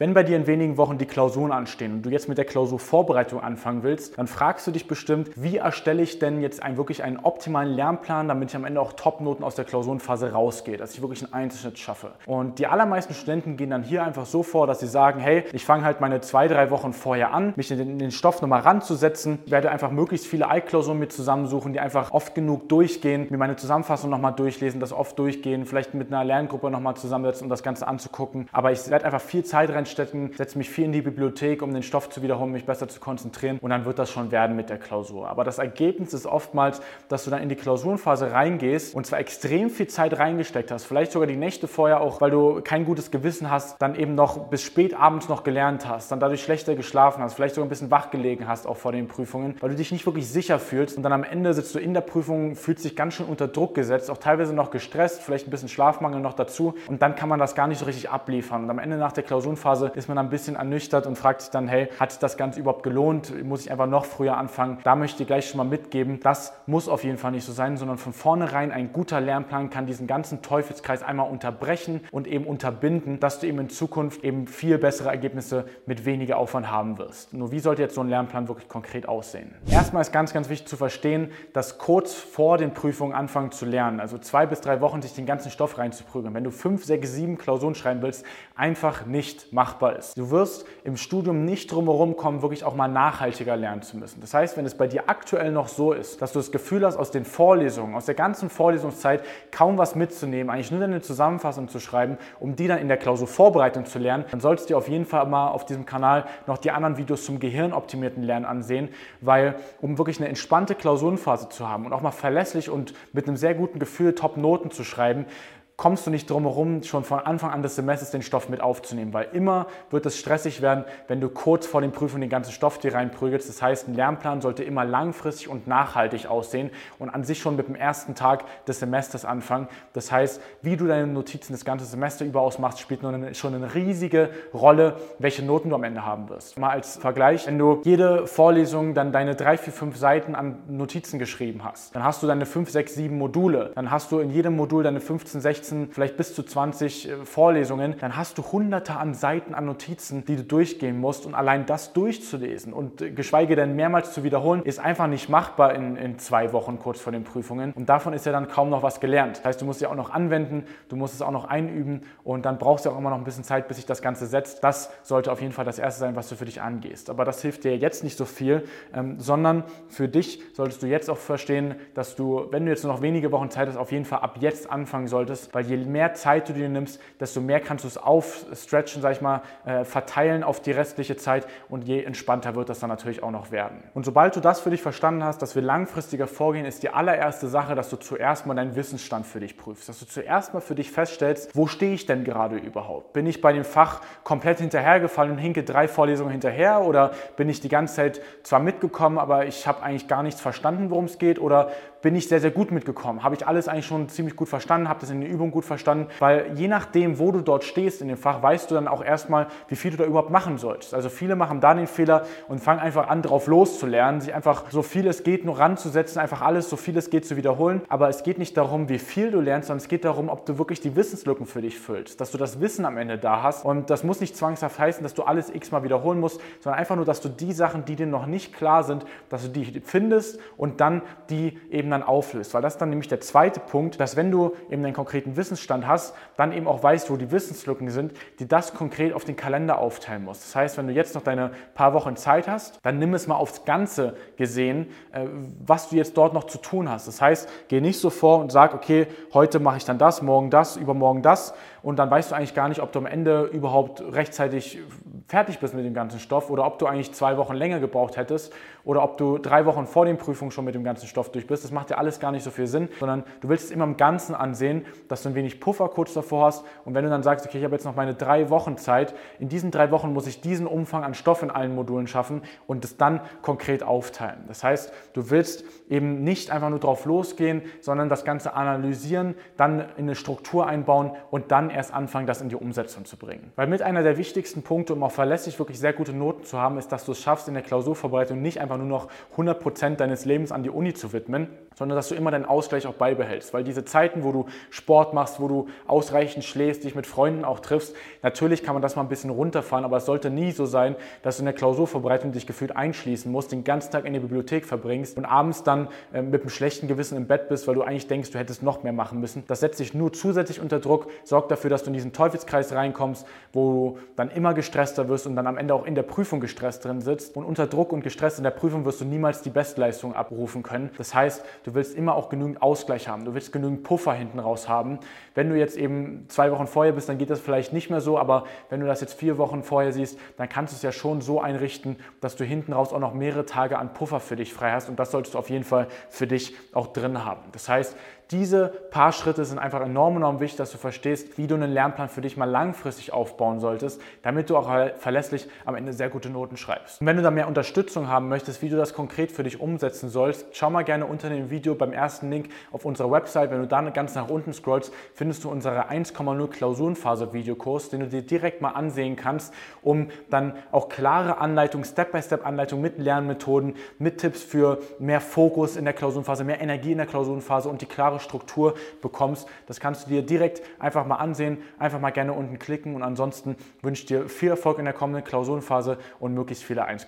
Wenn bei dir in wenigen Wochen die Klausuren anstehen und du jetzt mit der Klausurvorbereitung anfangen willst, dann fragst du dich bestimmt, wie erstelle ich denn jetzt einen, wirklich einen optimalen Lernplan, damit ich am Ende auch Topnoten aus der Klausurenphase rausgehe, dass ich wirklich einen Einzelschnitt schaffe. Und die allermeisten Studenten gehen dann hier einfach so vor, dass sie sagen, hey, ich fange halt meine zwei, drei Wochen vorher an, mich in den Stoff nochmal ranzusetzen, werde einfach möglichst viele Altklausuren mit zusammensuchen, die einfach oft genug durchgehen, mir meine Zusammenfassung nochmal durchlesen, das oft durchgehen, vielleicht mit einer Lerngruppe nochmal zusammensetzen, um das Ganze anzugucken. Aber ich werde einfach viel Zeit rein Reinstecken, setze mich viel in die Bibliothek, um den Stoff zu wiederholen, mich besser zu konzentrieren. Und dann wird das schon werden mit der Klausur. Aber das Ergebnis ist oftmals, dass du dann in die Klausurenphase reingehst und zwar extrem viel Zeit reingesteckt hast, vielleicht sogar die Nächte vorher auch, weil du kein gutes Gewissen hast, dann eben noch bis spät abends noch gelernt hast, dann dadurch schlechter geschlafen hast, vielleicht sogar ein bisschen wach gelegen hast auch vor den Prüfungen, weil du dich nicht wirklich sicher fühlst. Und dann am Ende sitzt du in der Prüfung, fühlst dich ganz schön unter Druck gesetzt, auch teilweise noch gestresst, vielleicht ein bisschen Schlafmangel noch dazu. Und dann kann man das gar nicht so richtig abliefern. Und am Ende nach der Klausurenphase Phase ist man ein bisschen ernüchtert und fragt sich dann, hey, hat sich das Ganze überhaupt gelohnt? Muss ich einfach noch früher anfangen? Da möchte ich gleich schon mal mitgeben, das muss auf jeden Fall nicht so sein, sondern von vornherein ein guter Lernplan kann diesen ganzen Teufelskreis einmal unterbrechen und eben unterbinden, dass du eben in Zukunft eben viel bessere Ergebnisse mit weniger Aufwand haben wirst. Nur wie sollte jetzt so ein Lernplan wirklich konkret aussehen? Erstmal ist ganz, ganz wichtig zu verstehen, dass kurz vor den Prüfungen anfangen zu lernen, also zwei bis drei Wochen sich den ganzen Stoff reinzuprügeln, wenn du fünf, sechs, sieben Klausuren schreiben willst, einfach nicht machen machbar ist. Du wirst im Studium nicht drumherum kommen, wirklich auch mal nachhaltiger lernen zu müssen. Das heißt, wenn es bei dir aktuell noch so ist, dass du das Gefühl hast, aus den Vorlesungen, aus der ganzen Vorlesungszeit kaum was mitzunehmen, eigentlich nur deine Zusammenfassung zu schreiben, um die dann in der Klausurvorbereitung zu lernen, dann solltest du dir auf jeden Fall mal auf diesem Kanal noch die anderen Videos zum gehirnoptimierten Lernen ansehen, weil um wirklich eine entspannte Klausurenphase zu haben und auch mal verlässlich und mit einem sehr guten Gefühl Top-Noten zu schreiben, kommst du nicht drum herum, schon von Anfang an des Semesters den Stoff mit aufzunehmen, weil immer wird es stressig werden, wenn du kurz vor den Prüfungen den ganzen Stoff dir reinprügelst. Das heißt, ein Lernplan sollte immer langfristig und nachhaltig aussehen und an sich schon mit dem ersten Tag des Semesters anfangen. Das heißt, wie du deine Notizen das ganze Semester über ausmachst, spielt eine, schon eine riesige Rolle, welche Noten du am Ende haben wirst. Mal als Vergleich, wenn du jede Vorlesung dann deine drei, vier, fünf Seiten an Notizen geschrieben hast, dann hast du deine fünf, sechs, sieben Module, dann hast du in jedem Modul deine 15, 16 16, vielleicht bis zu 20 äh, Vorlesungen, dann hast du hunderte an Seiten an Notizen, die du durchgehen musst und allein das durchzulesen und äh, geschweige denn mehrmals zu wiederholen, ist einfach nicht machbar in, in zwei Wochen kurz vor den Prüfungen und davon ist ja dann kaum noch was gelernt. Das heißt, du musst ja auch noch anwenden, du musst es auch noch einüben und dann brauchst du auch immer noch ein bisschen Zeit, bis sich das Ganze setzt. Das sollte auf jeden Fall das Erste sein, was du für dich angehst. Aber das hilft dir jetzt nicht so viel, ähm, sondern für dich solltest du jetzt auch verstehen, dass du, wenn du jetzt nur noch wenige Wochen Zeit hast, auf jeden Fall ab jetzt anfangen solltest, weil je mehr Zeit du dir nimmst, desto mehr kannst du es aufstretchen, sag ich mal, äh, verteilen auf die restliche Zeit und je entspannter wird das dann natürlich auch noch werden. Und sobald du das für dich verstanden hast, dass wir langfristiger vorgehen, ist die allererste Sache, dass du zuerst mal deinen Wissensstand für dich prüfst, dass du zuerst mal für dich feststellst, wo stehe ich denn gerade überhaupt? Bin ich bei dem Fach komplett hinterhergefallen und hinke drei Vorlesungen hinterher oder bin ich die ganze Zeit zwar mitgekommen, aber ich habe eigentlich gar nichts verstanden, worum es geht oder bin ich sehr, sehr gut mitgekommen? Habe ich alles eigentlich schon ziemlich gut verstanden, habe das in der Übung gut verstanden, weil je nachdem, wo du dort stehst in dem Fach, weißt du dann auch erstmal, wie viel du da überhaupt machen sollst. Also viele machen da den Fehler und fangen einfach an, drauf loszulernen, sich einfach so viel es geht nur ranzusetzen, einfach alles so viel es geht zu wiederholen. Aber es geht nicht darum, wie viel du lernst, sondern es geht darum, ob du wirklich die Wissenslücken für dich füllst, dass du das Wissen am Ende da hast. Und das muss nicht zwangshaft heißen, dass du alles x-mal wiederholen musst, sondern einfach nur, dass du die Sachen, die dir noch nicht klar sind, dass du die findest und dann die eben dann auflöst. Weil das ist dann nämlich der zweite Punkt, dass wenn du eben einen konkreten Wissensstand hast, dann eben auch weißt, wo die Wissenslücken sind, die das konkret auf den Kalender aufteilen musst. Das heißt, wenn du jetzt noch deine paar Wochen Zeit hast, dann nimm es mal aufs Ganze gesehen, äh, was du jetzt dort noch zu tun hast. Das heißt, geh nicht so vor und sag, okay, heute mache ich dann das, morgen das, übermorgen das und dann weißt du eigentlich gar nicht, ob du am Ende überhaupt rechtzeitig fertig bist mit dem ganzen Stoff oder ob du eigentlich zwei Wochen länger gebraucht hättest oder ob du drei Wochen vor den Prüfungen schon mit dem ganzen Stoff durch bist. Das macht ja alles gar nicht so viel Sinn, sondern du willst es immer im Ganzen ansehen, dass du ein wenig Puffer kurz davor hast und wenn du dann sagst, okay, ich habe jetzt noch meine drei Wochen Zeit, in diesen drei Wochen muss ich diesen Umfang an Stoff in allen Modulen schaffen und es dann konkret aufteilen. Das heißt, du willst eben nicht einfach nur drauf losgehen, sondern das Ganze analysieren, dann in eine Struktur einbauen und dann erst anfangen, das in die Umsetzung zu bringen. Weil mit einer der wichtigsten Punkte, um auch verlässlich wirklich sehr gute Noten zu haben, ist, dass du es schaffst, in der Klausurvorbereitung nicht einfach nur noch 100% deines Lebens an die Uni zu widmen, sondern dass du immer deinen Ausgleich auch beibehältst. Weil diese Zeiten, wo du Sport machst, wo du ausreichend schläfst, dich mit Freunden auch triffst, natürlich kann man das mal ein bisschen runterfahren, aber es sollte nie so sein, dass du in der Klausurvorbereitung dich gefühlt einschließen musst, den ganzen Tag in die Bibliothek verbringst und abends dann äh, mit einem schlechten Gewissen im Bett bist, weil du eigentlich denkst, du hättest noch mehr machen müssen. Das setzt dich nur zusätzlich unter Druck, sorgt dafür, dass du in diesen Teufelskreis reinkommst, wo du dann immer gestresster wirst und dann am Ende auch in der Prüfung gestresst drin sitzt. Und unter Druck und gestresst in der Prüfung wirst du niemals die Bestleistung abrufen können. Das heißt, du willst immer auch genügend Ausgleich haben. Du willst genügend Puffer hinten raus haben. Wenn du jetzt eben zwei Wochen vorher bist, dann geht das vielleicht nicht mehr so, aber wenn du das jetzt vier Wochen vorher siehst, dann kannst du es ja schon so einrichten, dass du hinten raus auch noch mehrere Tage an Puffer für dich frei hast und das solltest du auf jeden Fall für dich auch drin haben. Das heißt, diese paar Schritte sind einfach enorm, enorm wichtig, dass du verstehst, wie du einen Lernplan für dich mal langfristig aufbauen solltest, damit du auch verlässlich am Ende sehr gute Noten schreibst. Und wenn du da mehr Unterstützung haben möchtest, wie du das konkret für dich umsetzen sollst, schau mal gerne unter dem Video beim ersten Link auf unserer Website. Wenn du dann ganz nach unten scrollst, findest du unsere 1,0 Klausurenphase Videokurs, den du dir direkt mal ansehen kannst, um dann auch klare Anleitungen, Step-by-Step-Anleitungen mit Lernmethoden, mit Tipps für mehr Fokus in der Klausurenphase, mehr Energie in der Klausurenphase und die klare klare Struktur bekommst. Das kannst du dir direkt einfach mal ansehen, einfach mal gerne unten klicken und ansonsten wünsche ich dir viel Erfolg in der kommenden Klausurenphase und möglichst viele 1,